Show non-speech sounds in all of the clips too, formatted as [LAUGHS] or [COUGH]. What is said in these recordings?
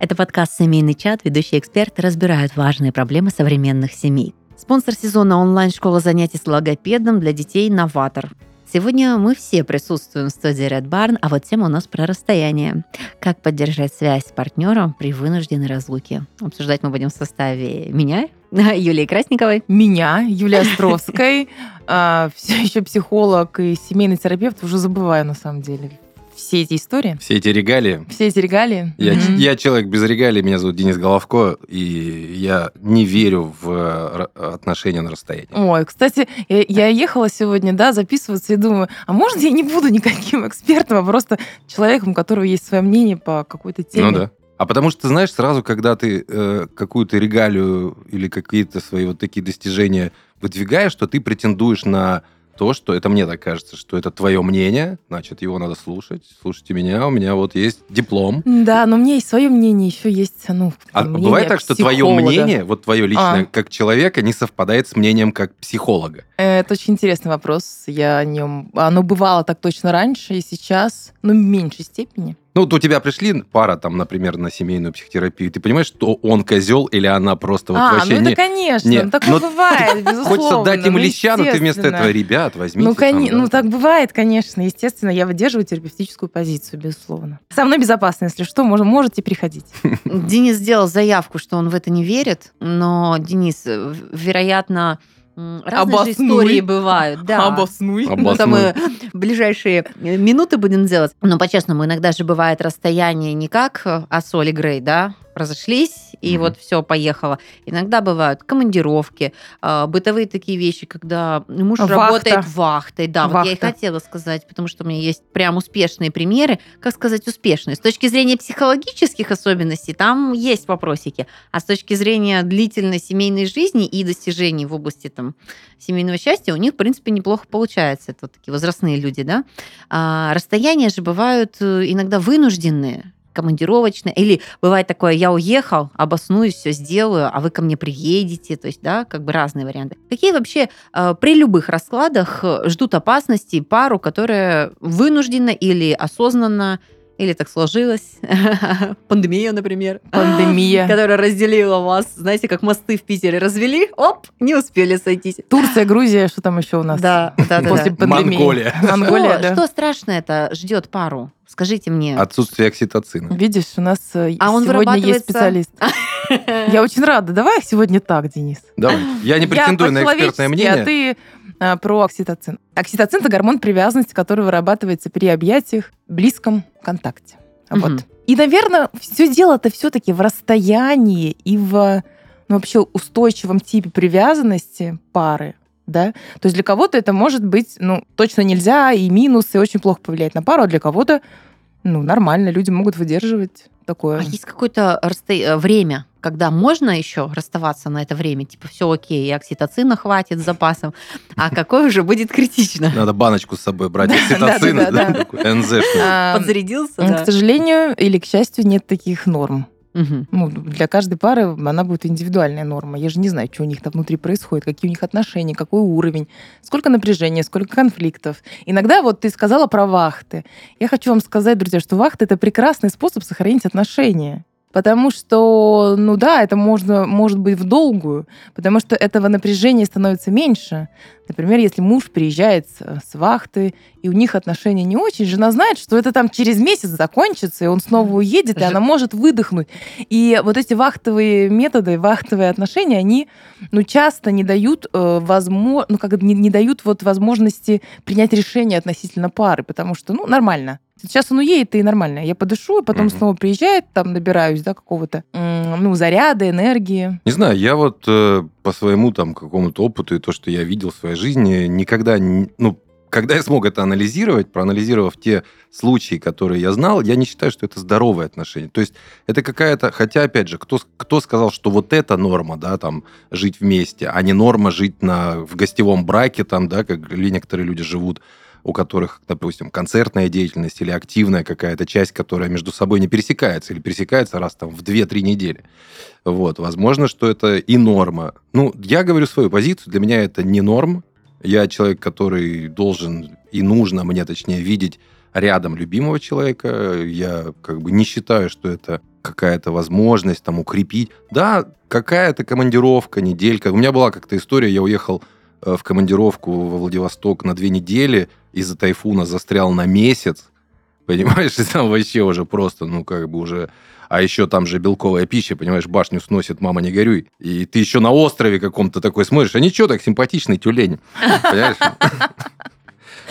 Это подкаст «Семейный чат». Ведущие эксперты разбирают важные проблемы современных семей. Спонсор сезона онлайн-школа занятий с логопедом для детей «Новатор». Сегодня мы все присутствуем в студии Red Barn, а вот тема у нас про расстояние. Как поддержать связь с партнером при вынужденной разлуке. Обсуждать мы будем в составе меня, [LAUGHS] Юлии Красниковой. Меня, Юлия Островской, [LAUGHS] а, все еще психолог и семейный терапевт, уже забываю на самом деле все эти истории. Все эти регалии. Все эти регалии. Я, mm-hmm. я человек без регалий, меня зовут Денис Головко, и я не верю в э, отношения на расстоянии. Ой, кстати, я, я ехала сегодня, да, записываться и думаю, а может я не буду никаким экспертом, а просто человеком, у которого есть свое мнение по какой-то теме. Ну да. А потому что, знаешь, сразу, когда ты э, какую-то регалию или какие-то свои вот такие достижения выдвигаешь, что ты претендуешь на то, что это мне так кажется, что это твое мнение, значит, его надо слушать. Слушайте меня, у меня вот есть диплом. Да, но у меня есть свое мнение, еще есть, ну, А бывает так, что твое мнение, вот твое личное, а. как человека, не совпадает с мнением как психолога? Это очень интересный вопрос. Я о нем... Оно бывало так точно раньше и сейчас, ну, в меньшей степени. Ну, вот у тебя пришли пара, там, например, на семейную психотерапию, ты понимаешь, что он козел или она просто вот а, вообще... ну это не... конечно, Нет. такое но [LAUGHS] бывает, безусловно. [LAUGHS] Хочется дать им ну, леща, но ты вместо этого, ребят, возьмите. Ну, кон... там, да. ну, так бывает, конечно, естественно, я выдерживаю терапевтическую позицию, безусловно. Со мной безопасно, если что, мож... можете приходить. Денис сделал заявку, что он в это не верит, но, Денис, вероятно, Разные же истории бывают, да. Обоснуй. Обоснуй. Это мы в ближайшие минуты будем делать. Но по-честному, иногда же бывает расстояние не как а Соли Грей, да, разошлись, и mm-hmm. вот все поехало. Иногда бывают командировки, э, бытовые такие вещи, когда муж Вахта. работает вахтой. Да, Вахта. вот я и хотела сказать, потому что у меня есть прям успешные примеры. Как сказать успешные? С точки зрения психологических особенностей там есть вопросики, а с точки зрения длительной семейной жизни и достижений в области там семейного счастья у них, в принципе, неплохо получается. Это вот такие возрастные люди, да. А расстояния же бывают э, иногда вынужденные командировочная, или бывает такое, я уехал, обоснуюсь, все сделаю, а вы ко мне приедете, то есть, да, как бы разные варианты. Какие вообще э, при любых раскладах э, ждут опасности пару, которая вынуждена или осознанно или так сложилось. [LAUGHS] Пандемия, например. Пандемия. [LAUGHS] Которая разделила вас. Знаете, как мосты в Питере развели, оп, не успели сойтись. Турция, Грузия, что там еще у нас? Да, да, да. После пандемии. Монголия. [LAUGHS] Монголия, да. Что страшно это ждет пару? Скажите мне. Отсутствие окситоцина. Видишь, у нас э, а он сегодня есть специалист. Я очень рада. Давай сегодня так, Денис. Давай. Я не претендую на экспертное мнение. А ты а, про окситоцин. Окситоцин – это гормон привязанности, который вырабатывается при объятиях, близком контакте. Угу. Вот. И, наверное, все дело-то все-таки в расстоянии и в ну, вообще устойчивом типе привязанности пары. Да? То есть для кого-то это может быть, ну, точно нельзя, и минус, и очень плохо повлиять на пару, а для кого-то, ну, нормально, люди могут выдерживать такое. А есть какое-то расто... Э, время, когда можно еще расставаться на это время, типа все окей, и окситоцина хватит с запасом, а какое уже будет критично? Надо баночку с собой брать [LAUGHS] окситоцина, НЗ. Подзарядился, К сожалению или к счастью, нет таких норм. Угу. Ну, для каждой пары она будет индивидуальная норма. Я же не знаю, что у них там внутри происходит, какие у них отношения, какой уровень, сколько напряжения, сколько конфликтов. Иногда вот ты сказала про вахты. Я хочу вам сказать, друзья, что вахты — это прекрасный способ сохранить отношения. Потому что, ну да, это можно, может быть в долгую, потому что этого напряжения становится меньше. Например, если муж приезжает с, вахты, и у них отношения не очень, жена знает, что это там через месяц закончится, и он снова уедет, и она может выдохнуть. И вот эти вахтовые методы, вахтовые отношения, они ну, часто не дают, э, возможно, ну, как не, не дают вот возможности принять решение относительно пары, потому что, ну, нормально Сейчас он уедет, и нормально. Я подышу, и потом mm-hmm. снова приезжает, там набираюсь, да, какого-то, ну, заряда, энергии. Не знаю, я вот э, по своему там какому-то опыту и то, что я видел в своей жизни, никогда, ну, когда я смог это анализировать, проанализировав те случаи, которые я знал, я не считаю, что это здоровые отношения. То есть это какая-то... Хотя, опять же, кто, кто сказал, что вот это норма, да, там, жить вместе, а не норма жить на, в гостевом браке, там, да, как некоторые люди живут у которых, допустим, концертная деятельность или активная какая-то часть, которая между собой не пересекается или пересекается раз там в 2-3 недели. Вот. Возможно, что это и норма. Ну, я говорю свою позицию, для меня это не норм. Я человек, который должен и нужно мне, точнее, видеть рядом любимого человека. Я как бы не считаю, что это какая-то возможность там укрепить. Да, какая-то командировка, неделька. У меня была как-то история, я уехал в командировку во Владивосток на две недели, из-за тайфуна застрял на месяц, [LAUGHS] понимаешь, и там вообще уже просто, ну, как бы уже... А еще там же белковая пища, понимаешь, башню сносит, мама, не горюй. И ты еще на острове каком-то такой смотришь, а ничего, так симпатичный тюлень, [LAUGHS] понимаешь?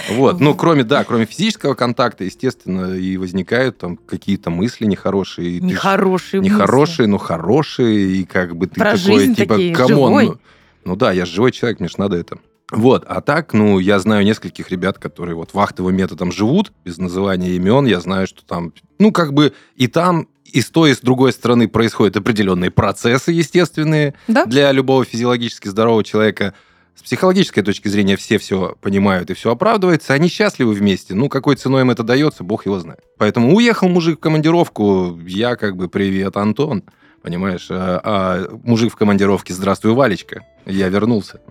Вот, ну, кроме, да, кроме физического контакта, естественно, и возникают там какие-то мысли нехорошие. Нехорошие Нехорошие, но хорошие, и как бы ты такой, типа, come on. Ну, да, я же живой человек, мне же надо это. Вот, а так, ну, я знаю нескольких ребят, которые вот вахтовым методом живут, без называния имен, я знаю, что там, ну, как бы и там, и с той, и с другой стороны происходят определенные процессы естественные да? для любого физиологически здорового человека – с психологической точки зрения все все понимают и все оправдывается, они счастливы вместе. Ну, какой ценой им это дается, бог его знает. Поэтому уехал мужик в командировку, я как бы привет, Антон, понимаешь, а, а мужик в командировке, здравствуй, Валечка, я вернулся.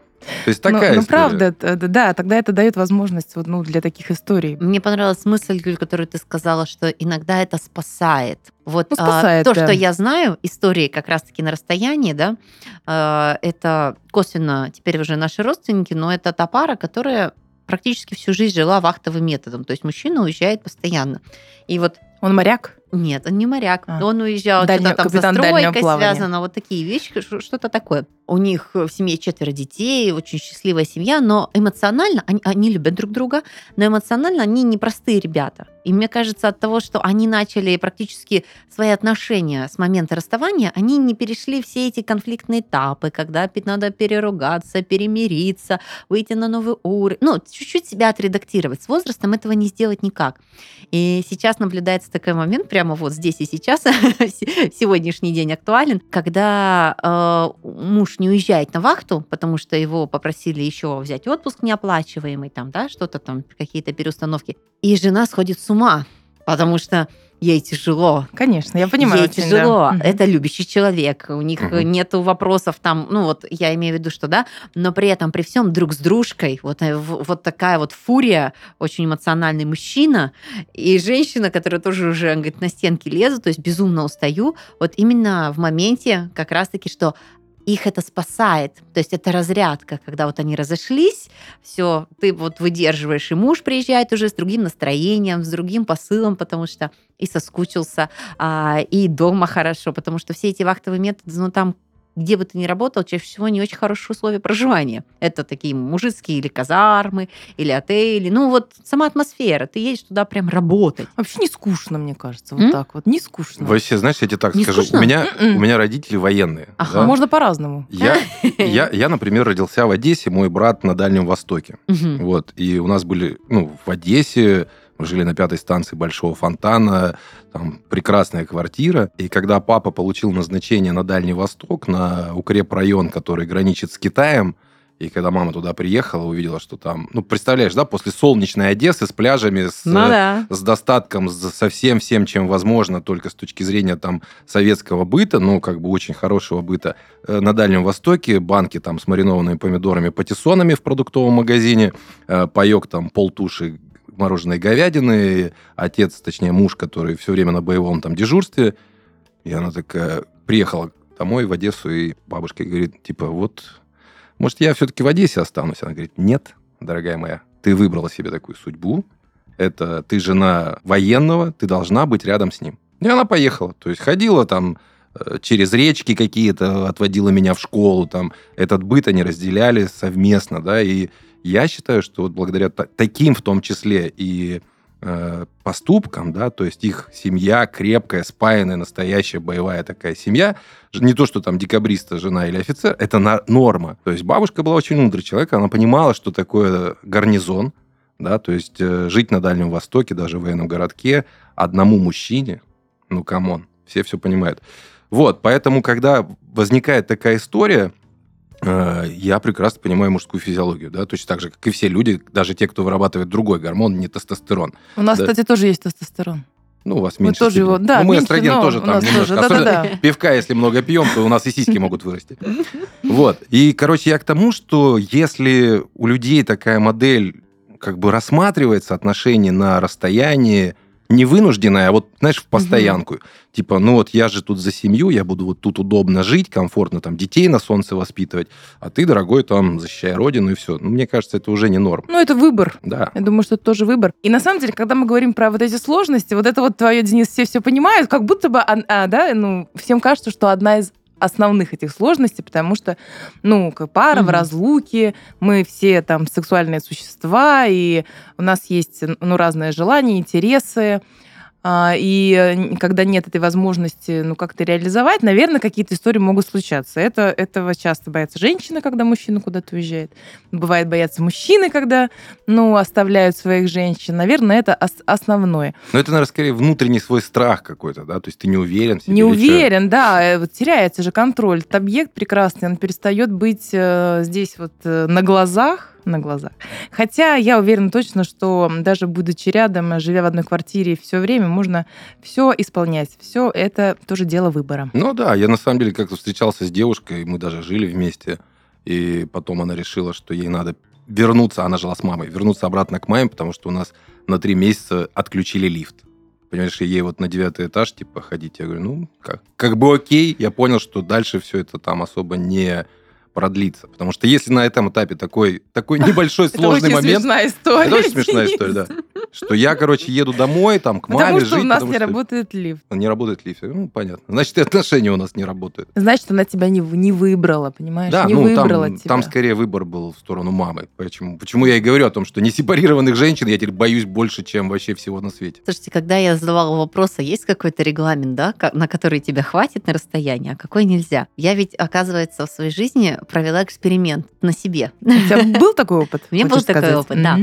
То есть такая ну, ну правда, да, тогда это дает возможность вот, ну, для таких историй. Мне понравилась мысль, Юль, которую ты сказала, что иногда это спасает. Вот ну, спасает, а, то, да. что я знаю, истории как раз-таки на расстоянии, да, а, это косвенно теперь уже наши родственники, но это та пара, которая практически всю жизнь жила вахтовым методом. То есть мужчина уезжает постоянно. И вот он моряк? Нет, он не моряк. А. Он уезжал, что-то там со стройкой связано, вот такие вещи, что-то такое. У них в семье четверо детей, очень счастливая семья, но эмоционально они, они любят друг друга, но эмоционально они непростые ребята. И мне кажется, от того, что они начали практически свои отношения с момента расставания, они не перешли все эти конфликтные этапы, когда надо переругаться, перемириться, выйти на новый уровень. Ну, чуть-чуть себя отредактировать. С возрастом этого не сделать никак. И сейчас наблюдается такой момент, прямо вот здесь и сейчас, [LAUGHS] сегодняшний день актуален, когда э, муж не уезжает на вахту, потому что его попросили еще взять отпуск неоплачиваемый, там, да, что-то там, какие-то переустановки. И жена сходит с ума, потому что ей тяжело. Конечно, я понимаю. Ей тяжело. Да. Это любящий человек. У них угу. нет вопросов там, ну вот я имею в виду, что да, но при этом при всем друг с дружкой вот, э, вот такая вот фурия, очень эмоциональный мужчина и женщина, которая тоже уже говорит, на стенки лезу, то есть безумно устаю. Вот именно в моменте как раз-таки, что их это спасает. То есть это разрядка, когда вот они разошлись, все, ты вот выдерживаешь, и муж приезжает уже с другим настроением, с другим посылом, потому что и соскучился, а, и дома хорошо, потому что все эти вахтовые методы, ну там где бы ты ни работал, чаще всего не очень хорошие условия проживания. Это такие мужицкие или казармы, или отели. Ну, вот сама атмосфера. Ты едешь туда прям работать. Вообще не скучно, мне кажется, вот М? так вот. Не скучно. Вообще, знаешь, я тебе так не скажу. У меня, м-м. у меня родители военные. Ага. Да? Можно по-разному. Я, [LAUGHS] я, я, например, родился в Одессе, мой брат на Дальнем Востоке. Вот. И у нас были, ну, в Одессе мы жили на пятой станции Большого фонтана, там прекрасная квартира. И когда папа получил назначение на Дальний Восток, на укрепрайон, который граничит с Китаем, и когда мама туда приехала, увидела, что там, ну, представляешь, да, после солнечной Одессы с пляжами, с, ну, да. с достатком, с, со всем всем, чем возможно, только с точки зрения там советского быта, ну, как бы очень хорошего быта, э, на Дальнем Востоке банки там с маринованными помидорами, патиссонами в продуктовом магазине, э, паек там полтуши мороженой говядины, отец, точнее муж, который все время на боевом там дежурстве, и она такая приехала домой в Одессу, и бабушка говорит, типа, вот, может, я все-таки в Одессе останусь? Она говорит, нет, дорогая моя, ты выбрала себе такую судьбу, это ты жена военного, ты должна быть рядом с ним. И она поехала, то есть ходила там э, через речки какие-то, отводила меня в школу, там, этот быт они разделяли совместно, да, и я считаю, что вот благодаря таким в том числе и э, поступкам, да, то есть их семья крепкая, спаянная, настоящая боевая такая семья, не то, что там декабриста, жена или офицер, это на, норма. То есть бабушка была очень мудрый человек, она понимала, что такое гарнизон, да, то есть э, жить на Дальнем Востоке, даже в военном городке, одному мужчине, ну, come on, все все понимают. Вот, поэтому, когда возникает такая история, я прекрасно понимаю мужскую физиологию, да, точно так же, как и все люди, даже те, кто вырабатывает другой гормон, не тестостерон. У нас, да. кстати, тоже есть тестостерон. Ну, у вас меньше. Мы тоже его, да, ну, мы меньше, эстроген тоже там немножко. Тоже, Особенно да, да, да. пивка, если много пьем, то у нас и сиськи могут вырасти. Вот. И, короче, я к тому, что если у людей такая модель как бы рассматривается отношения на расстоянии, не вынужденная, а вот, знаешь, в постоянку. Угу. Типа, ну вот я же тут за семью, я буду вот тут удобно жить, комфортно там детей на солнце воспитывать, а ты, дорогой, там, защищай родину и все. Ну, мне кажется, это уже не норм. Ну, это выбор. Да. Я думаю, что это тоже выбор. И на самом деле, когда мы говорим про вот эти сложности, вот это вот твое, Денис, все все понимают, как будто бы, а, да, ну, всем кажется, что одна из основных этих сложностей, потому что, ну, как пара угу. в разлуке, мы все там сексуальные существа, и у нас есть, ну, разные желания, интересы, и когда нет этой возможности, ну, как-то реализовать, наверное, какие-то истории могут случаться. Это, этого часто боятся женщины, когда мужчина куда-то уезжает. Бывает боятся мужчины, когда, ну, оставляют своих женщин. Наверное, это основное. Но это, наверное, скорее внутренний свой страх какой-то, да? То есть ты не уверен. Не уверен, да. Э, вот теряется же контроль. Этот объект прекрасный, он перестает быть э, здесь вот э, на глазах, на глазах. Хотя я уверена точно, что даже будучи рядом, живя в одной квартире все время, можно все исполнять. Все это тоже дело выбора. Ну да, я на самом деле как-то встречался с девушкой, мы даже жили вместе, и потом она решила, что ей надо вернуться, она жила с мамой, вернуться обратно к маме, потому что у нас на три месяца отключили лифт. Понимаешь, ей вот на девятый этаж, типа, ходить. Я говорю, ну, как, как бы окей. Я понял, что дальше все это там особо не продлиться. Потому что если на этом этапе такой, такой небольшой [LAUGHS] сложный момент... Это смешная история. Это очень смешная история, да. Что я, короче, еду домой, там, к маме потому жить. Что у нас не работает лифт. Не работает лифт. Ну, понятно. Значит, и отношения у нас не работают. Значит, она тебя не, не выбрала, понимаешь? Да, не ну, выбрала там, тебя. там скорее выбор был в сторону мамы. Почему, почему я и говорю о том, что несепарированных женщин я теперь боюсь больше, чем вообще всего на свете. Слушайте, когда я задавала вопрос, а есть какой-то регламент, да, на который тебя хватит на расстоянии, а какой нельзя? Я ведь, оказывается, в своей жизни провела эксперимент на себе. У тебя был такой опыт? [LAUGHS] У меня был такой опыт, да.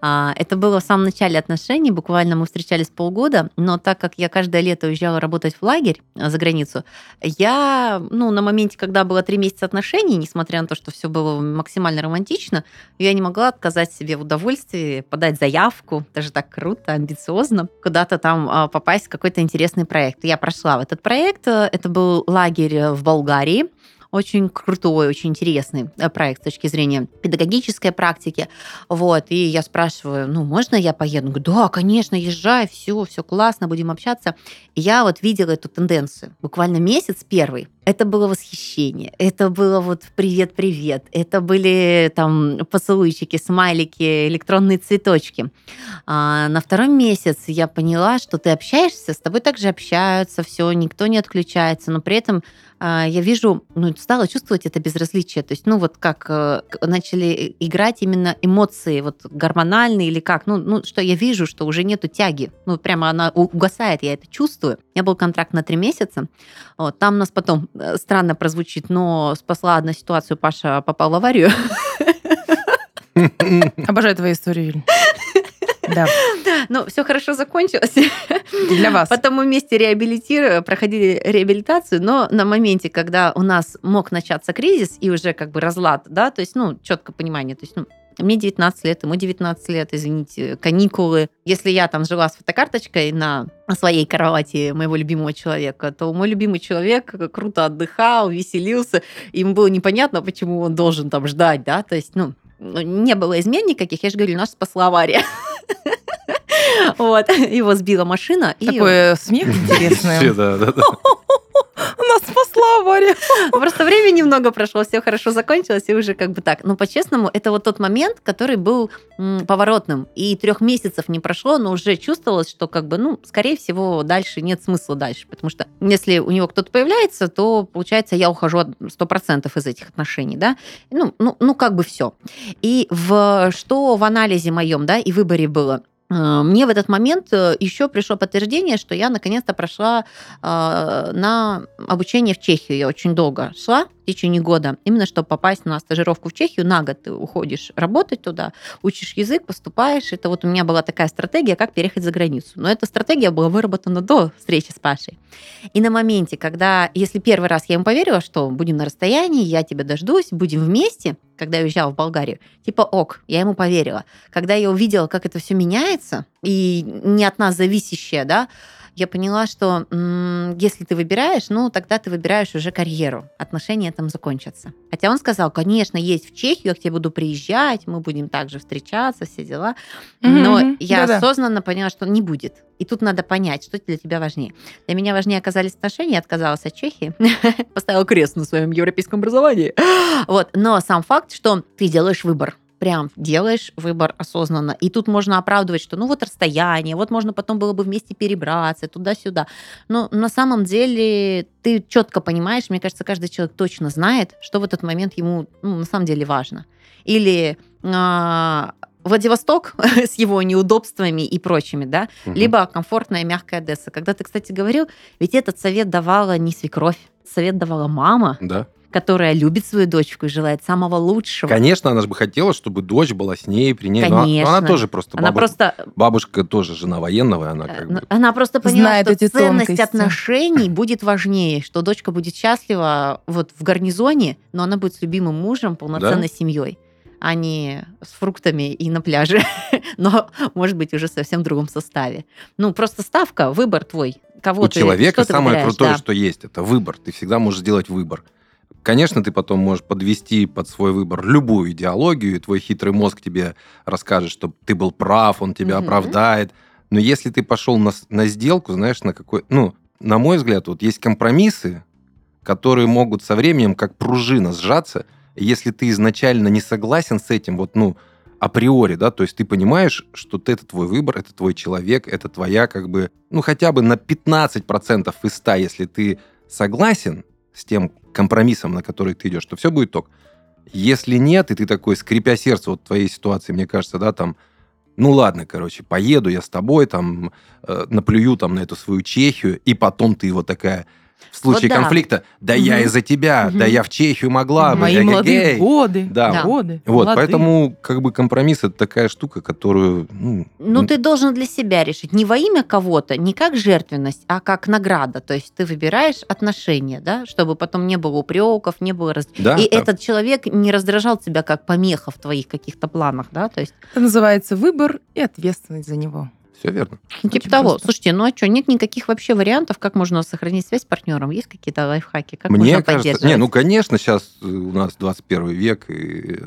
А, это было в самом начале отношений, буквально мы встречались полгода, но так как я каждое лето уезжала работать в лагерь а, за границу, я, ну, на моменте, когда было три месяца отношений, несмотря на то, что все было максимально романтично, я не могла отказать себе в удовольствии подать заявку, даже так круто, амбициозно, куда-то там а, попасть в какой-то интересный проект. Я прошла в этот проект, это был лагерь в Болгарии, очень крутой, очень интересный э, проект с точки зрения педагогической практики. Вот, и я спрашиваю, ну, можно я поеду? говорю, да, конечно, езжай, все, все классно, будем общаться. И я вот видела эту тенденцию. Буквально месяц первый, это было восхищение, это было вот привет-привет, это были там поцелуйчики, смайлики, электронные цветочки. А на втором месяц я поняла, что ты общаешься, с тобой также общаются, все, никто не отключается, но при этом я вижу, ну, стала чувствовать это безразличие. То есть, ну, вот как э, начали играть именно эмоции, вот гормональные или как. Ну, ну, что я вижу, что уже нету тяги. Ну, прямо она угасает, я это чувствую. У меня был контракт на три месяца. Вот, там нас потом, э, странно прозвучит, но спасла одна ситуацию, Паша попал в аварию. [LAUGHS] [LAUGHS] Обожаю твои истории, Юль. Да. Ну, все хорошо закончилось. Для вас. Потом мы вместе реабилитировали, проходили реабилитацию, но на моменте, когда у нас мог начаться кризис и уже как бы разлад, да, то есть, ну, четкое понимание, то есть, ну, мне 19 лет, ему 19 лет, извините, каникулы. Если я там жила с фотокарточкой на своей кровати моего любимого человека, то мой любимый человек круто отдыхал, веселился, ему было непонятно, почему он должен там ждать, да, то есть, ну, не было измен никаких, я же говорю, нас спасла авария. [LAUGHS] Вот, его сбила машина. Такой и... смех [LAUGHS] интересный. [LAUGHS] Нас спасла авария. Просто время немного прошло, все хорошо закончилось, и уже как бы так. Но по-честному, это вот тот момент, который был поворотным. И трех месяцев не прошло, но уже чувствовалось, что как бы, ну, скорее всего, дальше нет смысла дальше. Потому что если у него кто-то появляется, то, получается, я ухожу сто процентов из этих отношений, да. Ну, ну, ну, как бы все. И в, что в анализе моем, да, и выборе было – мне в этот момент э, еще пришло подтверждение, что я наконец-то прошла э, на обучение в Чехию. Я очень долго шла, течение года, именно чтобы попасть на стажировку в Чехию, на год ты уходишь работать туда, учишь язык, поступаешь. Это вот у меня была такая стратегия, как переехать за границу. Но эта стратегия была выработана до встречи с Пашей. И на моменте, когда, если первый раз я ему поверила, что будем на расстоянии, я тебя дождусь, будем вместе, когда я уезжала в Болгарию, типа ок, я ему поверила. Когда я увидела, как это все меняется, и не от нас зависящее, да, я поняла, что м- если ты выбираешь, ну, тогда ты выбираешь уже карьеру. Отношения там закончатся. Хотя он сказал, конечно, есть в Чехию, я к тебе буду приезжать, мы будем также встречаться, все дела. Но mm-hmm. я Да-да. осознанно поняла, что не будет. И тут надо понять, что для тебя важнее. Для меня важнее оказались отношения, я отказалась от Чехии, [LAUGHS] поставила крест на своем европейском образовании. [GASPS] Вот. Но сам факт, что ты делаешь выбор прям делаешь выбор осознанно. И тут можно оправдывать, что ну вот расстояние, вот можно потом было бы вместе перебраться туда-сюда. Но на самом деле ты четко понимаешь, мне кажется, каждый человек точно знает, что в этот момент ему ну, на самом деле важно. Или а, Владивосток [LAUGHS] с его неудобствами и прочими, да, угу. либо комфортная мягкая Одесса. Когда ты, кстати, говорил, ведь этот совет давала не свекровь, совет давала мама. Да которая любит свою дочку и желает самого лучшего. Конечно, она же бы хотела, чтобы дочь была с ней, при ней. Конечно. Но она тоже просто... Она бабушка, просто... Бабушка тоже жена военного, она как бы... Она просто поняла, Знает что эти ценность тонкости. отношений будет важнее, что дочка будет счастлива вот в гарнизоне, но она будет с любимым мужем, полноценной да? семьей а не с фруктами и на пляже, [LAUGHS] но, может быть, уже совсем в другом составе. Ну, просто ставка, выбор твой. Кого У ты, человека что самое крутое, да. что есть, это выбор. Ты всегда можешь сделать выбор. Конечно, ты потом можешь подвести под свой выбор любую идеологию, и твой хитрый мозг тебе расскажет, что ты был прав, он тебя mm-hmm. оправдает. Но если ты пошел на, на сделку, знаешь, на какой... Ну, на мой взгляд, вот есть компромиссы, которые могут со временем как пружина сжаться. если ты изначально не согласен с этим, вот, ну, априори, да, то есть ты понимаешь, что ты, это твой выбор, это твой человек, это твоя, как бы, ну, хотя бы на 15% из 100, если ты согласен с тем, компромиссом, на который ты идешь, то все будет ток. Если нет, и ты такой, скрипя сердце вот твоей ситуации, мне кажется, да, там, ну ладно, короче, поеду я с тобой, там, э, наплюю там на эту свою Чехию, и потом ты вот такая, в случае вот да. конфликта, да угу. я из-за тебя, угу. да я в Чехию могла бы. Мои молодые годы. Да, да. годы. Вот, молодые. поэтому как бы компромисс это такая штука, которую... Ну, ну, ты должен для себя решить. Не во имя кого-то, не как жертвенность, а как награда. То есть ты выбираешь отношения, да, чтобы потом не было упреков, не было... Раз... Да, И да. этот человек не раздражал тебя как помеха в твоих каких-то планах, да, то есть... Это называется выбор и ответственность за него. Все верно. Ну, типа того. Просто. Слушайте, ну а что, нет никаких вообще вариантов, как можно сохранить связь с партнером? Есть какие-то лайфхаки? Как Мне можно кажется, не, ну, конечно, сейчас у нас 21 век, и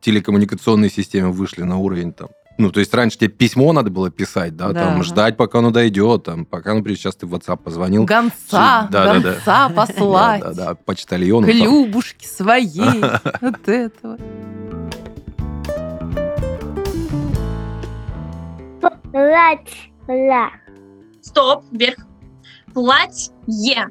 телекоммуникационные системы вышли на уровень там ну, то есть раньше тебе письмо надо было писать, да, да. там ждать, пока оно дойдет, там, пока, например, сейчас ты в WhatsApp позвонил. Гонца, да, гонца [LAUGHS] да, да. послать. Да, да, да, почтальону. Клюбушки свои, [LAUGHS] от этого. Платье. Стоп, вверх. Платье.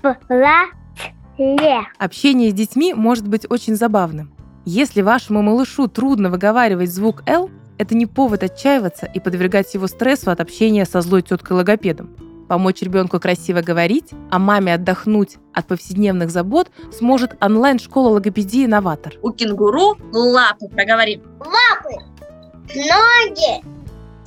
Платье. Общение с детьми может быть очень забавным. Если вашему малышу трудно выговаривать звук «Л», это не повод отчаиваться и подвергать его стрессу от общения со злой теткой-логопедом. Помочь ребенку красиво говорить, а маме отдохнуть от повседневных забот сможет онлайн-школа логопедии «Новатор». У кенгуру лапы, проговорим. Лапы, ноги,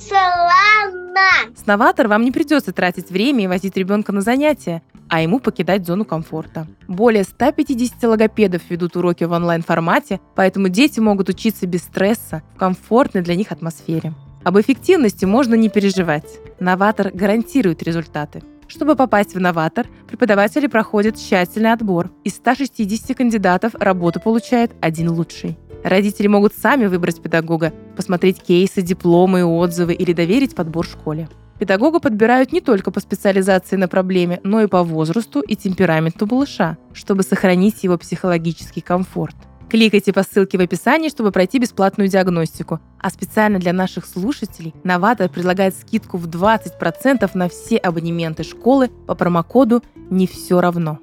Славно! С вам не придется тратить время и возить ребенка на занятия, а ему покидать зону комфорта. Более 150 логопедов ведут уроки в онлайн-формате, поэтому дети могут учиться без стресса, в комфортной для них атмосфере. Об эффективности можно не переживать. Новатор гарантирует результаты. Чтобы попасть в новатор, преподаватели проходят тщательный отбор. Из 160 кандидатов работу получает один лучший. Родители могут сами выбрать педагога, посмотреть кейсы, дипломы, отзывы или доверить подбор школе. Педагога подбирают не только по специализации на проблеме, но и по возрасту и темпераменту малыша, чтобы сохранить его психологический комфорт. Кликайте по ссылке в описании, чтобы пройти бесплатную диагностику. А специально для наших слушателей Новатор предлагает скидку в 20% на все абонементы школы по промокоду «Не все равно».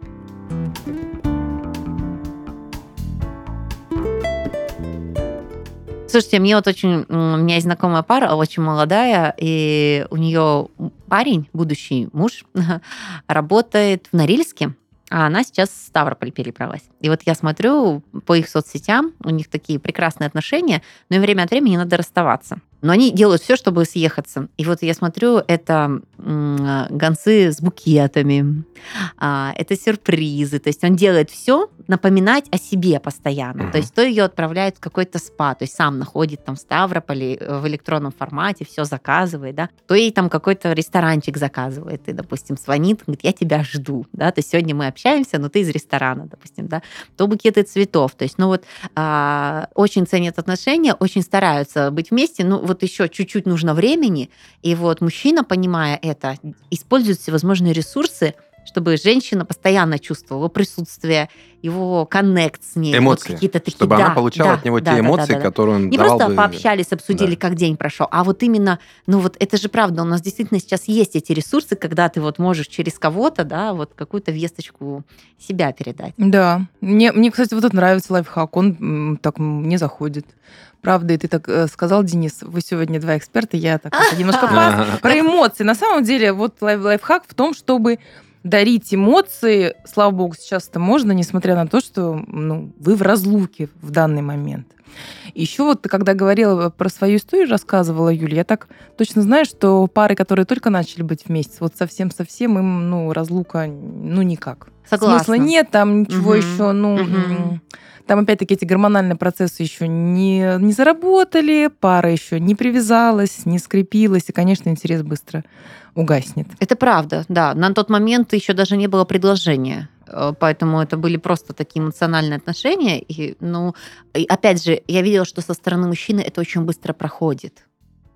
Слушайте, мне вот очень... У меня есть знакомая пара, очень молодая, и у нее парень, будущий муж, [LAUGHS] работает в Норильске, а она сейчас в Ставрополь перебралась. И вот я смотрю по их соцсетям, у них такие прекрасные отношения, но им время от времени надо расставаться. Но они делают все, чтобы съехаться. И вот я смотрю, это гонцы с букетами, а, это сюрпризы. То есть он делает все, напоминать о себе постоянно. Mm-hmm. То есть то ее отправляет в какой-то спа, то есть сам находит там в Ставрополе э, в электронном формате, все заказывает, да, то ей там какой-то ресторанчик заказывает, и, допустим, звонит, говорит, я тебя жду, да, то есть сегодня мы общаемся, но ты из ресторана, допустим, да, то букеты цветов, то есть, ну вот, а, очень ценят отношения, очень стараются быть вместе, ну вот еще чуть-чуть нужно времени, и вот мужчина, понимая это, использует всевозможные ресурсы, чтобы женщина постоянно чувствовала присутствие, его коннект с ней. Эмоции. Вот какие-то такие, чтобы да, она получала да, от него да, те эмоции, да, да, которые он Не давал просто бы... пообщались, обсудили, да. как день прошел, а вот именно, ну вот это же правда, у нас действительно сейчас есть эти ресурсы, когда ты вот можешь через кого-то, да, вот какую-то весточку себя передать. Да. Мне, мне кстати, вот это нравится лайфхак, он так не заходит. Правда, и ты так э, сказал, Денис, вы сегодня два эксперта, я так [LAUGHS] немножко про эмоции. На самом деле, вот лайфхак в том, чтобы дарить эмоции, слава богу, сейчас это можно, несмотря на то, что ну, вы в разлуке в данный момент. Еще вот когда говорила про свою историю, рассказывала Юля, я так точно знаю, что пары, которые только начали быть вместе, вот совсем-совсем им, ну, разлука, ну, никак. Согласна. Смысла нет, там ничего угу. еще, ну, угу. Там опять-таки эти гормональные процессы еще не, не заработали, пара еще не привязалась, не скрепилась, и, конечно, интерес быстро угаснет. Это правда, да. На тот момент еще даже не было предложения э, поэтому это были просто такие эмоциональные отношения. И, ну, и опять же, я видела, что со стороны мужчины это очень быстро проходит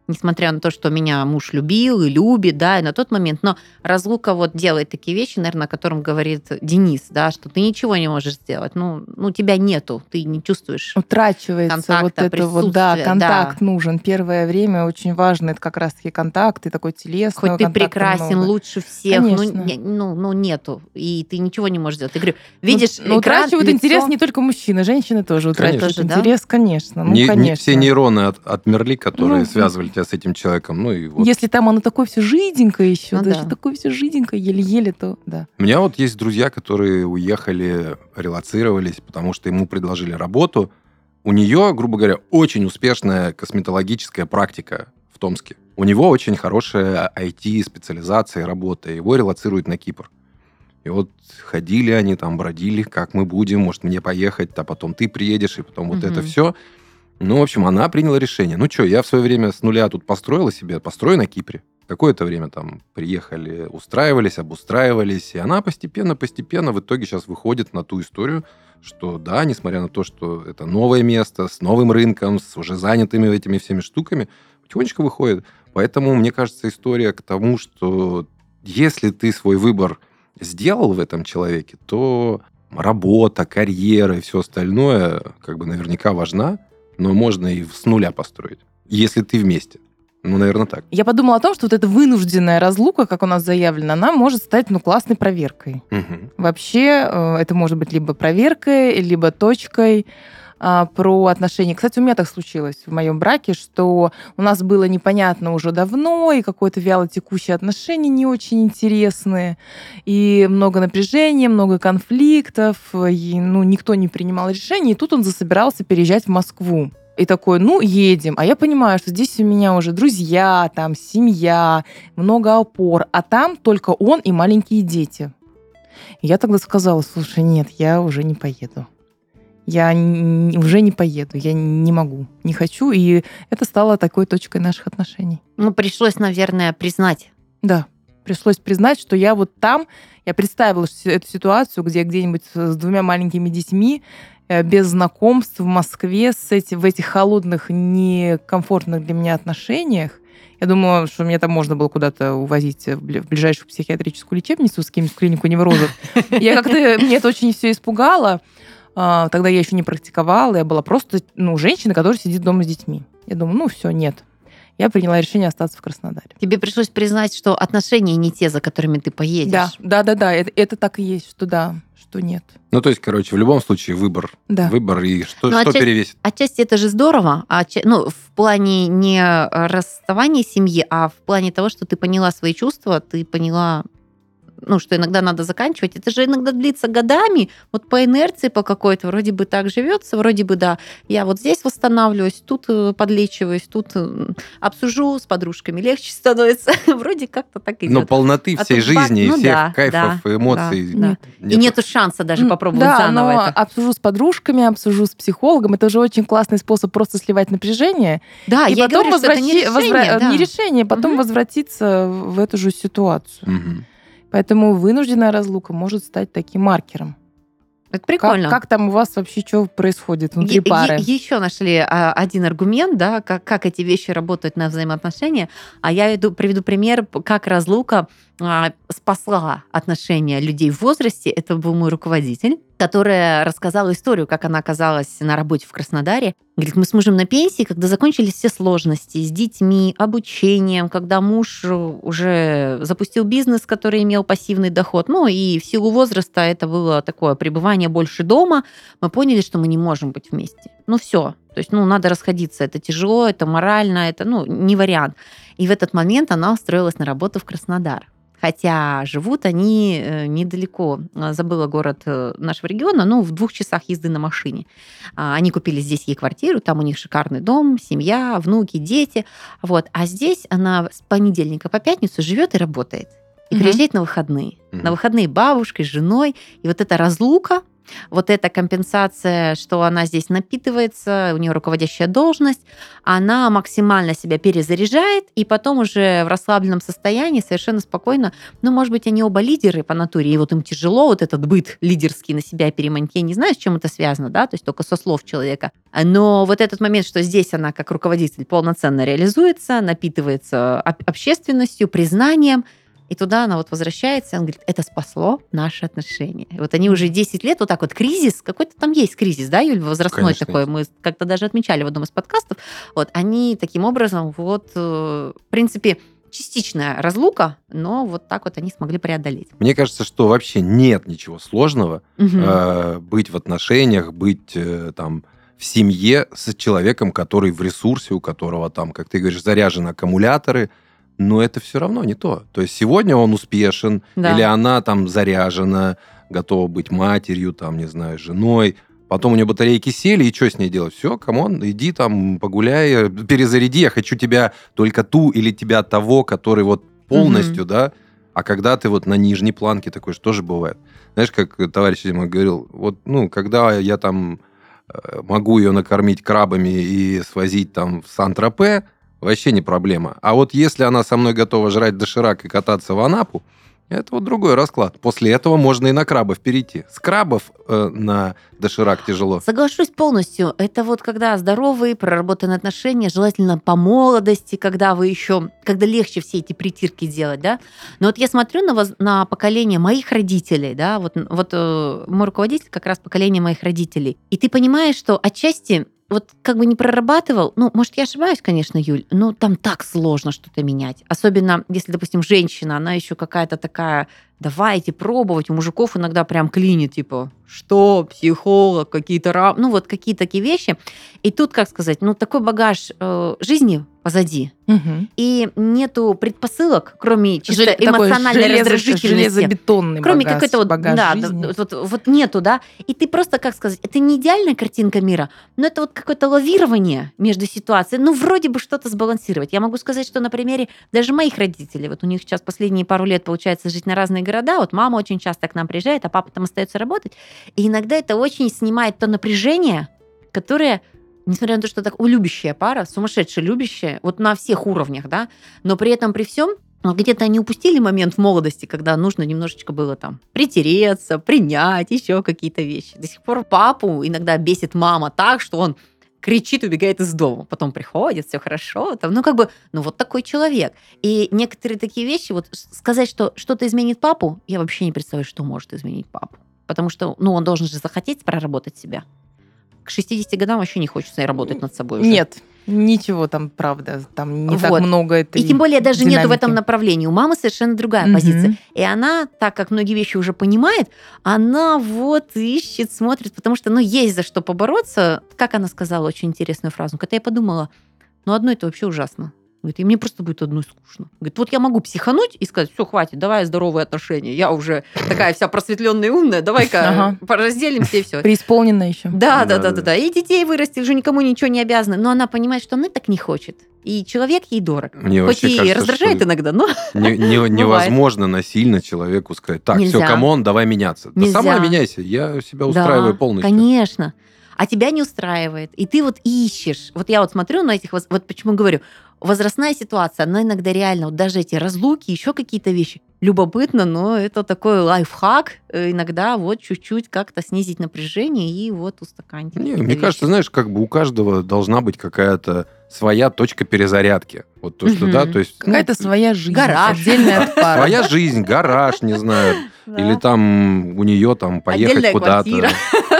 несмотря на то, что меня муж любил и любит, да, и на тот момент, но разлука вот делает такие вещи, наверное, о котором говорит Денис, да, что ты ничего не можешь сделать, ну, ну тебя нету, ты не чувствуешь Утрачивается контакта, вот это вот, да, контакт да. нужен. Первое время очень важно, это как раз-таки контакт, и такой телесный Хоть ты прекрасен, много. лучше всех, ну, ну, ну, нету, и ты ничего не можешь сделать. Ты говорю, ну, видишь, но, но утрачивают лицо... интерес не только мужчины, женщины тоже утрачивают конечно. интерес, да? конечно, ну, не, конечно. Не все нейроны от, отмерли, которые ну, связывали тебя с этим человеком. Ну, и вот. Если там оно такое все жиденькое еще, ну, даже да. такое все жиденькое, еле-еле, то да. У меня вот есть друзья, которые уехали, релацировались, потому что ему предложили работу. У нее, грубо говоря, очень успешная косметологическая практика в Томске. У него очень хорошая IT-специализация, работа. Его релацируют на Кипр. И вот ходили они там, бродили, как мы будем, может, мне поехать, а потом ты приедешь, и потом вот это все. Ну, в общем, она приняла решение. Ну что, я в свое время с нуля тут построила себе, построю на Кипре. Какое-то время там приехали, устраивались, обустраивались, и она постепенно-постепенно в итоге сейчас выходит на ту историю, что да, несмотря на то, что это новое место с новым рынком, с уже занятыми этими всеми штуками, потихонечку выходит. Поэтому, мне кажется, история к тому, что если ты свой выбор сделал в этом человеке, то работа, карьера и все остальное как бы наверняка важна но можно и с нуля построить, если ты вместе. Ну, наверное, так. Я подумала о том, что вот эта вынужденная разлука, как у нас заявлено, она может стать ну, классной проверкой. Угу. Вообще, э, это может быть либо проверкой, либо точкой а, про отношения. Кстати, у меня так случилось в моем браке, что у нас было непонятно уже давно, и какое-то вяло текущее отношение не очень интересные, и много напряжения, много конфликтов, и, ну, никто не принимал решений, и тут он засобирался переезжать в Москву. И такой, ну, едем. А я понимаю, что здесь у меня уже друзья, там, семья, много опор, а там только он и маленькие дети. Я тогда сказала, слушай, нет, я уже не поеду я уже не поеду, я не могу, не хочу. И это стало такой точкой наших отношений. Ну, пришлось, наверное, признать. Да, пришлось признать, что я вот там, я представила эту ситуацию, где где-нибудь с двумя маленькими детьми, э, без знакомств в Москве, с эти, в этих холодных, некомфортных для меня отношениях. Я думаю, что мне там можно было куда-то увозить в ближайшую психиатрическую лечебницу с кем-нибудь в клинику неврозов. Я как-то, мне это очень все испугало. А, тогда я еще не практиковала, я была просто ну, женщина, которая сидит дома с детьми. Я думаю, ну все, нет. Я приняла решение остаться в Краснодаре. Тебе пришлось признать, что отношения не те, за которыми ты поедешь. Да, да, да, да. Это, это так и есть, что да, что нет. Ну, то есть, короче, в любом случае выбор. Да. Выбор и что, ну, что отчасти, перевесит. Отчасти это же здорово. А, ну, в плане не расставания семьи, а в плане того, что ты поняла свои чувства, ты поняла ну, что иногда надо заканчивать, это же иногда длится годами, вот по инерции по какой-то, вроде бы так живется, вроде бы, да, я вот здесь восстанавливаюсь, тут э, подлечиваюсь, тут э, обсужу с подружками, легче становится, [LAUGHS] вроде как-то так идет. Но полноты всей а жизни, ну, всех да, кайфов да, и эмоций да, нет. Нет. И нету шанса даже попробовать да, заново но это. обсужу с подружками, обсужу с психологом, это же очень классный способ просто сливать напряжение. Да, и я потом говорю, возвращ... что это не решение, возвра... да. не решение, потом угу. возвратиться в эту же ситуацию. Угу. Поэтому вынужденная разлука может стать таким маркером. Это прикольно. Как, как там у вас вообще что происходит внутри е- пары? Е- еще нашли а, один аргумент, да, как, как эти вещи работают на взаимоотношения. А я иду, приведу пример, как разлука спасла отношения людей в возрасте. Это был мой руководитель, которая рассказала историю, как она оказалась на работе в Краснодаре. Говорит, мы с мужем на пенсии, когда закончились все сложности с детьми, обучением, когда муж уже запустил бизнес, который имел пассивный доход, ну и в силу возраста это было такое пребывание больше дома, мы поняли, что мы не можем быть вместе. Ну все, то есть, ну, надо расходиться. Это тяжело, это морально, это, ну, не вариант. И в этот момент она устроилась на работу в Краснодар хотя живут они э, недалеко. А, забыла город э, нашего региона, ну, в двух часах езды на машине. А, они купили здесь ей квартиру, там у них шикарный дом, семья, внуки, дети. Вот. А здесь она с понедельника по пятницу живет и работает. И угу. приезжает на выходные. Угу. На выходные бабушкой, женой. И вот эта разлука, вот эта компенсация, что она здесь напитывается, у нее руководящая должность, она максимально себя перезаряжает, и потом уже в расслабленном состоянии совершенно спокойно, ну, может быть, они оба лидеры по натуре, и вот им тяжело вот этот быт лидерский на себя переманить. Я не знаю, с чем это связано, да, то есть только со слов человека. Но вот этот момент, что здесь она как руководитель полноценно реализуется, напитывается общественностью, признанием, и туда она вот возвращается, и он говорит, это спасло наши отношения. И вот они уже 10 лет, вот так вот кризис, какой-то там есть кризис, да, Юль, возрастной Конечно, такой, есть. мы как-то даже отмечали в одном из подкастов. Вот они таким образом, вот, э, в принципе, частичная разлука, но вот так вот они смогли преодолеть. Мне кажется, что вообще нет ничего сложного угу. э, быть в отношениях, быть э, там в семье с человеком, который в ресурсе, у которого там, как ты говоришь, заряжены аккумуляторы, но это все равно не то. То есть сегодня он успешен, да. или она там заряжена, готова быть матерью, там, не знаю, женой. Потом у нее батарейки сели, и что с ней делать? Все, come on, иди там погуляй, перезаряди, я хочу тебя только ту или тебя того, который вот полностью, угу. да, а когда ты вот на нижней планке такой, что же бывает? Знаешь, как товарищ мой говорил, вот, ну, когда я там э, могу ее накормить крабами и свозить там в Сан-Тропе, вообще не проблема. А вот если она со мной готова жрать доширак и кататься в Анапу, это вот другой расклад. После этого можно и на крабов перейти. С крабов э, на доширак тяжело. Соглашусь полностью. Это вот когда здоровые, проработанные отношения, желательно по молодости, когда вы еще, когда легче все эти притирки делать, да. Но вот я смотрю на, воз, на поколение моих родителей, да, вот, вот э, мой руководитель как раз поколение моих родителей. И ты понимаешь, что отчасти вот как бы не прорабатывал, ну, может, я ошибаюсь, конечно, Юль, но там так сложно что-то менять. Особенно, если, допустим, женщина, она еще какая-то такая, давайте пробовать. У мужиков иногда прям клинит, типа, что, психолог, какие-то, ну, вот какие такие вещи. И тут, как сказать, ну, такой багаж э, жизни позади. Угу. И нету предпосылок, кроме чисто Жел... эмоциональной железо... раздражительности. Железобетонный кроме багаж, какой-то вот, багаж да, жизни. Вот, вот, вот нету, да. И ты просто, как сказать, это не идеальная картинка мира, но это вот какое-то лавирование между ситуациями. Ну, вроде бы что-то сбалансировать. Я могу сказать, что на примере даже моих родителей, вот у них сейчас последние пару лет получается жить на разные города, вот мама очень часто к нам приезжает, а папа там остается работать, и иногда это очень снимает то напряжение, которое несмотря на то, что так любящая пара, сумасшедшая любящая, вот на всех уровнях, да, но при этом при всем где-то они упустили момент в молодости, когда нужно немножечко было там притереться, принять, еще какие-то вещи. До сих пор папу иногда бесит мама так, что он кричит, убегает из дома, потом приходит, все хорошо, там, ну как бы, ну вот такой человек. И некоторые такие вещи, вот сказать, что что-то изменит папу, я вообще не представляю, что может изменить папу. Потому что, ну, он должен же захотеть проработать себя к 60 годам вообще не хочется работать над собой уже. Нет, Ничего там, правда, там не вот. так много этой И тем более даже динамики. нету в этом направлении. У мамы совершенно другая угу. позиция. И она, так как многие вещи уже понимает, она вот ищет, смотрит, потому что, ну, есть за что побороться. Как она сказала очень интересную фразу. Когда я подумала, ну, одно это вообще ужасно. Говорит, и мне просто будет одной скучно. Говорит, вот я могу психануть и сказать, все, хватит, давай здоровые отношения. Я уже такая вся просветленная и умная, давай-ка Ага. разделимся и все. Преисполнена еще. Да, да, Да, да, да. да, да. И детей вырастил, уже никому ничего не обязаны. Но она понимает, что она так не хочет. И человек ей дорог. Мне Хоть и кажется, раздражает что иногда, но [LAUGHS] не- не- [LAUGHS] невозможно насильно человеку сказать, так, все, Нельзя. come on, давай меняться. Да Нельзя. сама меняйся, я себя устраиваю Да, полностью. Конечно. А тебя не устраивает. И ты вот ищешь. Вот я вот смотрю на этих... Вот почему говорю, возрастная ситуация, она иногда реально, вот даже эти разлуки, еще какие-то вещи, любопытно, но это такой лайфхак. Э, Иногда вот чуть-чуть как-то снизить напряжение и вот устаканить. Не, мне вещи. кажется, знаешь, как бы у каждого должна быть какая-то своя точка перезарядки. Вот то, что, Мгм. да, то есть... ну, Какая-то своя жизнь. гараж. Отдельная от пары. Своя жизнь, гараж, не знаю, [LAUGHS] Да. или там у нее там поехать Отдельная куда-то. квартира.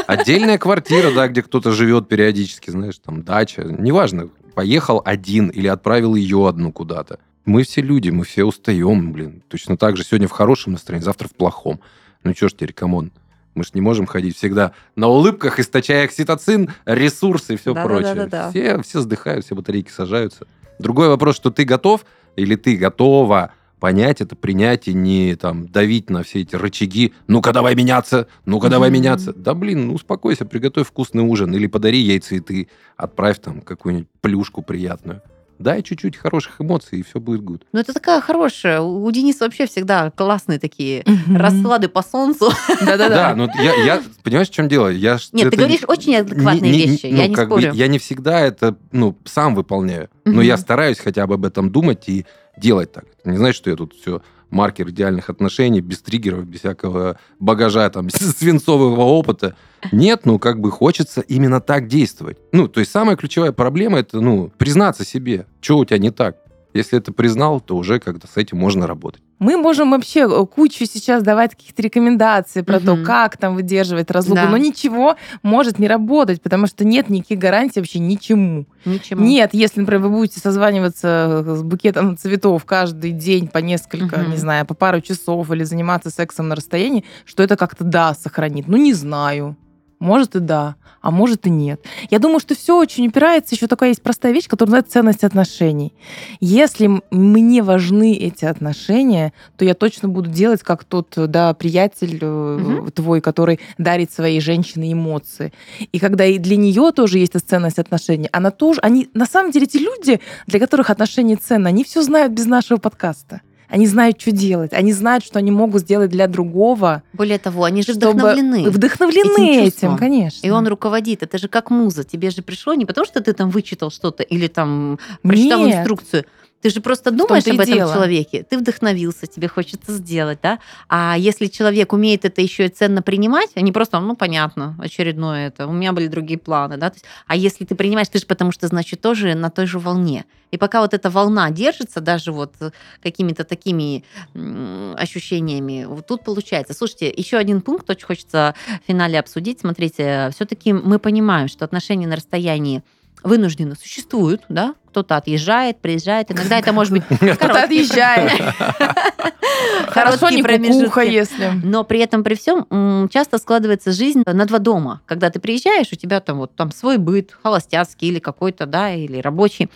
Отдельная квартира, да, где кто-то живет периодически, знаешь, там дача. Неважно, поехал один или отправил ее одну куда-то. Мы все люди, мы все устаем, блин. Точно так же сегодня в хорошем настроении, завтра в плохом. Ну что ж теперь, come on. Мы ж не можем ходить всегда на улыбках, источая окситоцин, ресурсы и все прочее. Да-да-да-да-да. Все, все сдыхают, все батарейки сажаются. Другой вопрос, что ты готов или ты готова понять это, принять и не там давить на все эти рычаги. Ну-ка, давай меняться, ну-ка, давай меняться. Да, блин, ну успокойся, приготовь вкусный ужин или подари ей цветы, отправь там какую-нибудь плюшку приятную. Дай чуть-чуть хороших эмоций, и все будет good. Ну, это такая хорошая. У Дениса вообще всегда классные такие Мгм. расклады по солнцу. [LAUGHS] Да, Да-да-да. ну я, я понимаешь, в чем дело? Я Нет, ты говоришь очень адекватные не- не- вещи, ну, я не как бы спорю. я не всегда это, ну, сам выполняю. Но Мгм. я стараюсь хотя бы об этом думать и делать так. Это Не значит, что я тут все маркер идеальных отношений, без триггеров, без всякого багажа, там, [LAUGHS] свинцового опыта. Нет, ну, как бы хочется именно так действовать. Ну, то есть самая ключевая проблема – это, ну, признаться себе, что у тебя не так. Если это признал, то уже как-то с этим можно работать. Мы можем вообще э, кучу сейчас давать каких-то рекомендаций про то, Мгм. как там выдерживать разлуку, Да. но ничего может не работать, потому что нет никаких гарантий вообще ничему. Ничему. Нет, если, например, вы будете созваниваться с букетом цветов каждый день по несколько, Мгм. не знаю, по пару часов или заниматься сексом на расстоянии, что это как-то да сохранит. Ну, не знаю. Может и да, а может и нет. Я думаю, что все очень упирается. Еще такая есть простая вещь, которая называется ценность отношений. Если мне важны эти отношения, то я точно буду делать, как тот да, приятель э, Мгм. твой, который дарит своей женщине эмоции. И когда и для нее тоже есть ценность отношений, она тоже, они на самом деле эти люди, для которых отношения ценны, они все знают без нашего подкаста. Они знают, что делать. Они знают, что они могут сделать для другого. Более того, они же вдохновлены. Вдохновлены этим этим, конечно. И он руководит. Это же как муза. Тебе же пришло не потому, что ты там вычитал что-то или там прочитал Нет. инструкцию. Ты же просто думаешь об этом дело. человеке. Ты вдохновился, тебе хочется сделать, да? А если человек умеет это еще и ценно принимать, а не просто, ну, понятно, очередное это, у меня были другие планы, да? Есть, а если ты принимаешь, ты же потому что, значит, тоже на той же волне. И пока вот эта волна держится, даже вот какими-то такими ощущениями, вот тут получается. Слушайте, еще один пункт очень хочется в финале обсудить. Смотрите, все-таки мы понимаем, что отношения на расстоянии вынужденно существуют, да? Кто-то отъезжает, приезжает. Иногда это может быть [LAUGHS] Кто-то отъезжает. [LAUGHS] Хорошо, не промежутки. кукуха, если. Но при этом, при всем, часто складывается жизнь на два дома. Когда ты приезжаешь, у тебя там вот там свой быт, холостяцкий или какой-то, да, или рабочий.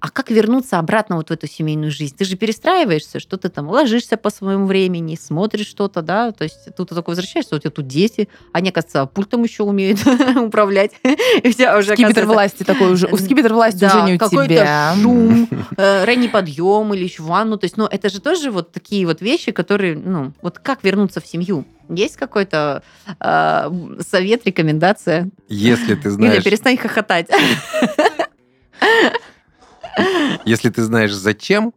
А как вернуться обратно вот в эту семейную жизнь? Ты же перестраиваешься, что ты там ложишься по своему времени, смотришь что-то, да, то есть тут ты только возвращаешься, у тебя тут дети, они, оказывается, пультом еще умеют [LAUGHS] управлять. Тебя уже, Скипетр власти такой уже. У скипетр власти да, уже не у какой-то шум, [LAUGHS] э, ранний подъем или еще ванну. То есть, ну, это же тоже вот такие вот вещи, которые, ну, вот как вернуться в семью? Есть какой-то э, совет, рекомендация? Если ты Или знаешь, перестань хохотать. [LAUGHS] если ты знаешь зачем,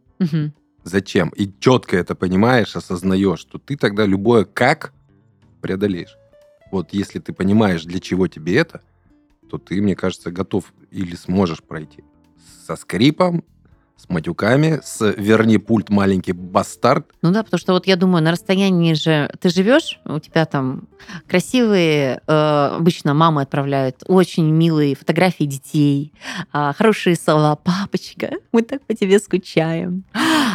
зачем, и четко это понимаешь, осознаешь, то ты тогда любое как преодолеешь. Вот если ты понимаешь, для чего тебе это, то ты, мне кажется, готов или сможешь пройти. Со скрипом, с матюками, с «верни пульт, маленький бастард». Ну да, потому что вот я думаю, на расстоянии же ты живешь, у тебя там красивые, э, обычно мамы отправляют очень милые фотографии детей, а, хорошие слова, папочка, мы так по тебе скучаем.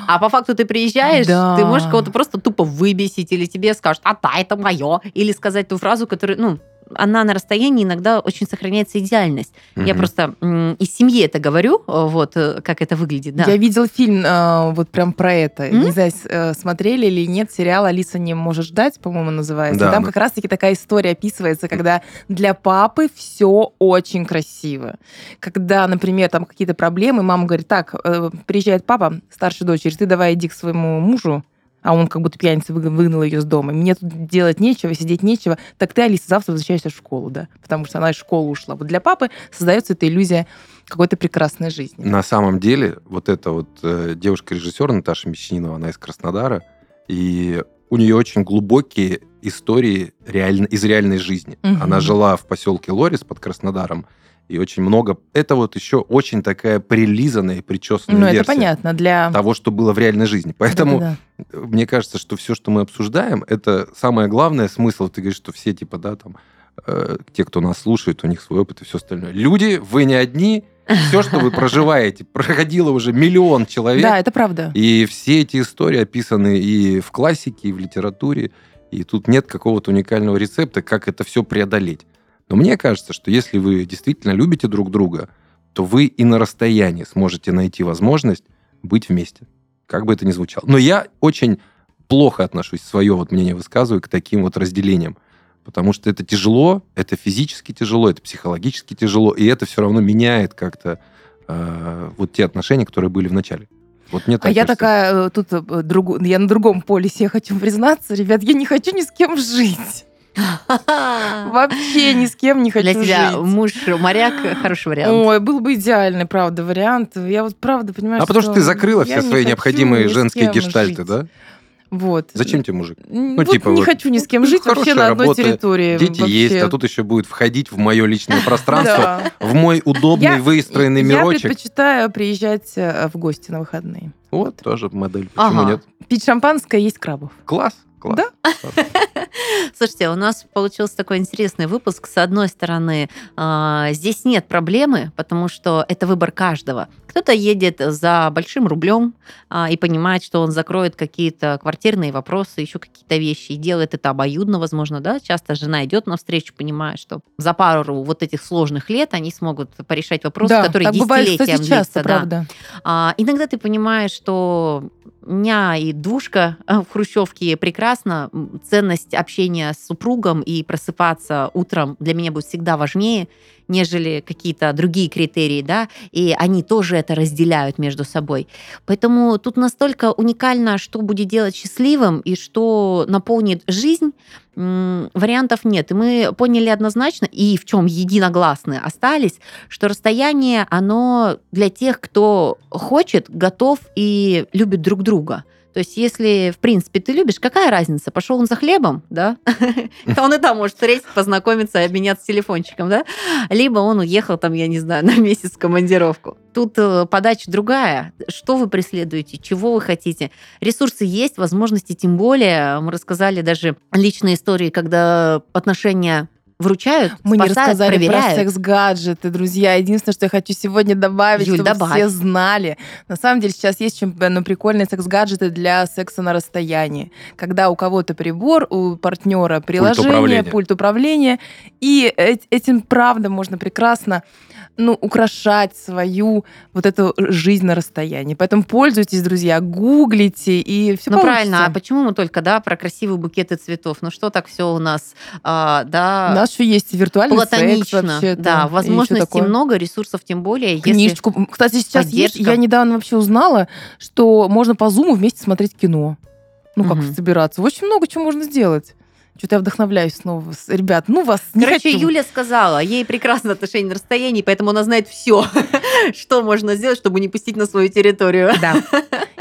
А по факту ты приезжаешь, Да. ты можешь кого-то просто тупо выбесить, или тебе скажут, а да, это мое, или сказать ту фразу, которую, ну, она на расстоянии иногда очень сохраняется идеальность. Mm-hmm. Я просто м, из семьи это говорю, вот как это выглядит. Да. Я видел фильм э, вот прям про это. Mm-hmm. Не знаю, э, смотрели или нет, сериал «Алиса не может ждать», по-моему, называется. Да, там да. как раз-таки такая история описывается, когда для папы все очень красиво. Когда, например, там какие-то проблемы, мама говорит, так, э, приезжает папа, старшая дочери, ты давай иди к своему мужу, а он как будто пьяница выгнал ее из дома. Мне тут делать нечего, сидеть нечего. Так ты, Алиса, завтра возвращаешься в школу, да? Потому что она из школы ушла. Вот для папы создается эта иллюзия какой-то прекрасной жизни. На самом деле, вот эта вот э, девушка-режиссер Наташа Мещинова, она из Краснодара, и у нее очень глубокие истории реально, из реальной жизни. Угу. Она жила в поселке Лорис под Краснодаром, и очень много... Это вот еще очень такая прилизанная и причесанная ну, версия это понятно, для... того, что было в реальной жизни. Поэтому Да-да-да. мне кажется, что все, что мы обсуждаем, это самое главное смысл. Ты говоришь, что все типа, да, там, э, те, кто нас слушает, у них свой опыт и все остальное. Люди, вы не одни, все, что вы проживаете, проходило уже миллион человек. Да, это правда. И все эти истории описаны и в классике, и в литературе. И тут нет какого-то уникального рецепта, как это все преодолеть. Но мне кажется, что если вы действительно любите друг друга, то вы и на расстоянии сможете найти возможность быть вместе. Как бы это ни звучало. Но я очень плохо отношусь, свое вот мнение высказываю, к таким вот разделениям. Потому что это тяжело, это физически тяжело, это психологически тяжело, и это все равно меняет как-то э, вот те отношения, которые были в начале. Вот мне так а кажется. я такая э, тут э, другу, я на другом полюсе, я хочу признаться, ребят, я не хочу ни с кем жить. [LAUGHS] Вообще ни с кем не хочу Для тебя жить. муж моряк [GASPS] хороший вариант. Ой, был бы идеальный, правда, вариант. Я вот правда понимаю, А потому что ты закрыла все свои необходимые женские гештальты, да? Вот. Зачем тебе мужик? Ну, вот типа, не вот, хочу ни с кем жить вообще на одной работа, территории. Дети вообще. есть, а тут еще будет входить в мое личное [LAUGHS] [LAUGHS] пространство, в мой удобный выстроенный мирочек. Я предпочитаю приезжать э, в гости на выходные. Вот, тоже модель. Почему нет? Пить шампанское, есть крабов. Класс. Класс. Да? [LAUGHS] Слушайте, у нас получился такой интересный выпуск. С одной стороны, а, здесь нет проблемы, потому что это выбор каждого. Кто-то едет за большим рублем а, и понимает, что он закроет какие-то квартирные вопросы, еще какие-то вещи, и делает это обоюдно, возможно, да. Часто жена идет навстречу, понимая, что за пару вот этих сложных лет они смогут порешать вопросы, да, которые так бывает, десятилетиям кстати, часто, длятся. Правда. А, иногда ты понимаешь, что меня и двушка в Хрущевке прекрасно. Ценность общения с супругом и просыпаться утром для меня будет всегда важнее, нежели какие-то другие критерии, да, и они тоже это разделяют между собой. Поэтому тут настолько уникально, что будет делать счастливым и что наполнит жизнь, вариантов нет. И мы поняли однозначно, и в чем единогласны остались, что расстояние, оно для тех, кто хочет, готов и любит друг друга. То есть, если, в принципе, ты любишь, какая разница? Пошел он за хлебом, да? [LAUGHS] Он и там может встретить, познакомиться, обменяться телефончиком, да? Либо он уехал там, я не знаю, [LAUGHS] на месяц в командировку. Тут э, подача другая. Что вы преследуете? Чего вы хотите? Ресурсы есть, возможности тем более. Мы рассказали даже личные истории, когда отношения вручают, Мы спасают, не рассказали проверяют. про секс-гаджеты, друзья. Единственное, что я хочу сегодня добавить, Юль, чтобы добавь. все знали. На самом деле сейчас есть очень ну, прикольные секс-гаджеты для секса на расстоянии. Когда у кого-то прибор, у партнера приложение, пульт управления, пульт управления и этим, правда, можно прекрасно ну, украшать свою вот эту жизнь на расстоянии. Поэтому пользуйтесь, друзья, гуглите и все Ну, правильно. А почему мы только, да, про красивые букеты цветов? Ну, что так все у нас, а, да... У нас еще есть виртуальный платонично. секс вообще. Да, возможностей много, ресурсов тем более. Книжечку. Если Кстати, сейчас есть, поддержка. я недавно вообще узнала, что можно по зуму вместе смотреть кино. Ну, как Мгм. собираться. Очень много чего можно сделать. Что-то я вдохновляюсь снова. Ребят, ну вас не Короче, хочу. Юля сказала, ей прекрасное отношение на расстоянии, поэтому она знает все, [LAUGHS] что можно сделать, чтобы не пустить на свою территорию. Да.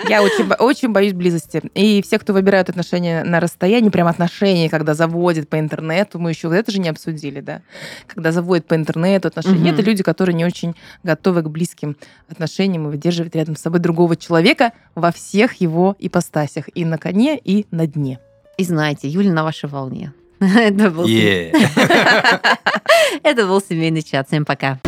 Я очень, очень боюсь близости. И все, кто выбирают отношения на расстоянии, прям отношения, когда заводят по интернету, мы еще вот это же не обсудили, да, когда заводят по интернету отношения, Мгм. это люди, которые не очень готовы к близким отношениям и выдерживать рядом с собой другого человека во всех его ипостасях. И на коне, и на дне. И знаете, Юля на вашей волне. [LAUGHS] Это был, [LAUGHS] это был семейный чат. Всем пока.